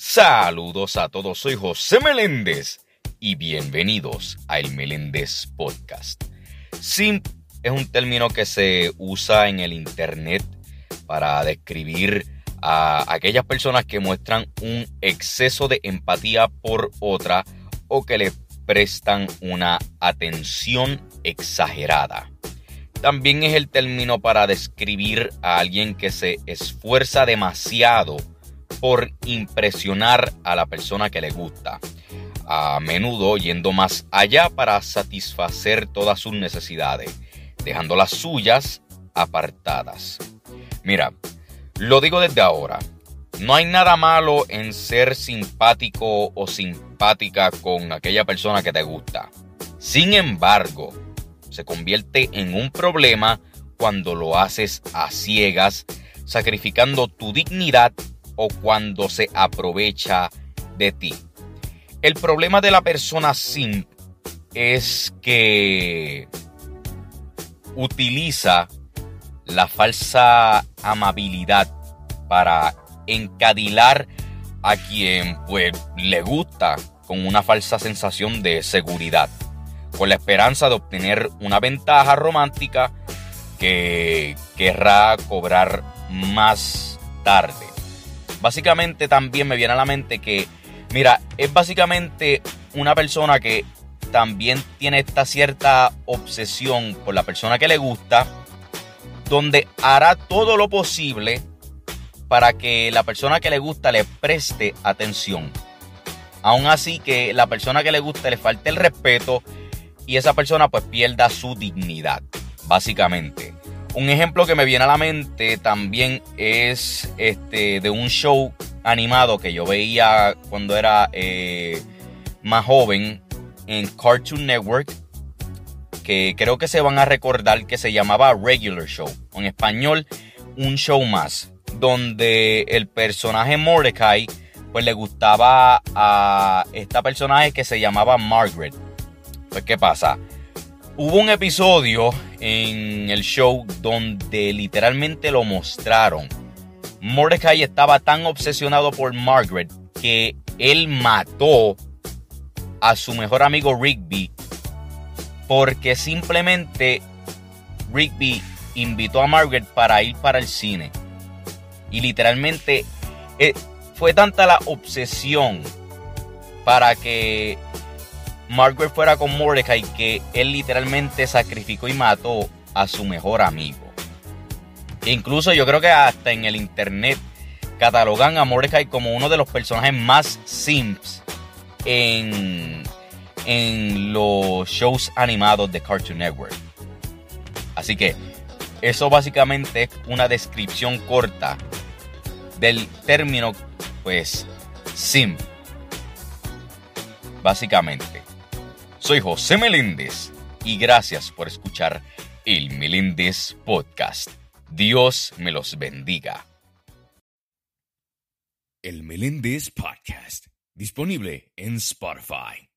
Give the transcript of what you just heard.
Saludos a todos, soy José Meléndez y bienvenidos a El Meléndez Podcast. Simp es un término que se usa en el Internet para describir a aquellas personas que muestran un exceso de empatía por otra o que le prestan una atención exagerada. También es el término para describir a alguien que se esfuerza demasiado por impresionar a la persona que le gusta, a menudo yendo más allá para satisfacer todas sus necesidades, dejando las suyas apartadas. Mira, lo digo desde ahora, no hay nada malo en ser simpático o simpática con aquella persona que te gusta. Sin embargo, se convierte en un problema cuando lo haces a ciegas, sacrificando tu dignidad o cuando se aprovecha de ti. El problema de la persona simp es que utiliza la falsa amabilidad para encadilar a quien pues le gusta con una falsa sensación de seguridad, con la esperanza de obtener una ventaja romántica que querrá cobrar más tarde básicamente también me viene a la mente que, mira, es básicamente una persona que también tiene esta cierta obsesión por la persona que le gusta, donde hará todo lo posible para que la persona que le gusta le preste atención. Aún así que la persona que le gusta le falte el respeto y esa persona pues pierda su dignidad, básicamente. Un ejemplo que me viene a la mente también es este de un show animado que yo veía cuando era eh, más joven en Cartoon Network que creo que se van a recordar que se llamaba Regular Show. En español, un show más. Donde el personaje Mordecai pues le gustaba a esta personaje que se llamaba Margaret. Pues ¿qué pasa? Hubo un episodio en el show donde literalmente lo mostraron. Mordecai estaba tan obsesionado por Margaret que él mató a su mejor amigo Rigby porque simplemente Rigby invitó a Margaret para ir para el cine. Y literalmente eh, fue tanta la obsesión para que Margaret fuera con Mordecai que él literalmente sacrificó y mató a su mejor amigo. Incluso yo creo que hasta en el internet catalogan a Mordecai como uno de los personajes más simps en, en los shows animados de Cartoon Network. Así que eso básicamente es una descripción corta del término, pues, simp. Básicamente. Soy José Meléndez y gracias por escuchar el Meléndez Podcast. Dios me los bendiga. El Meléndez Podcast, disponible en Spotify.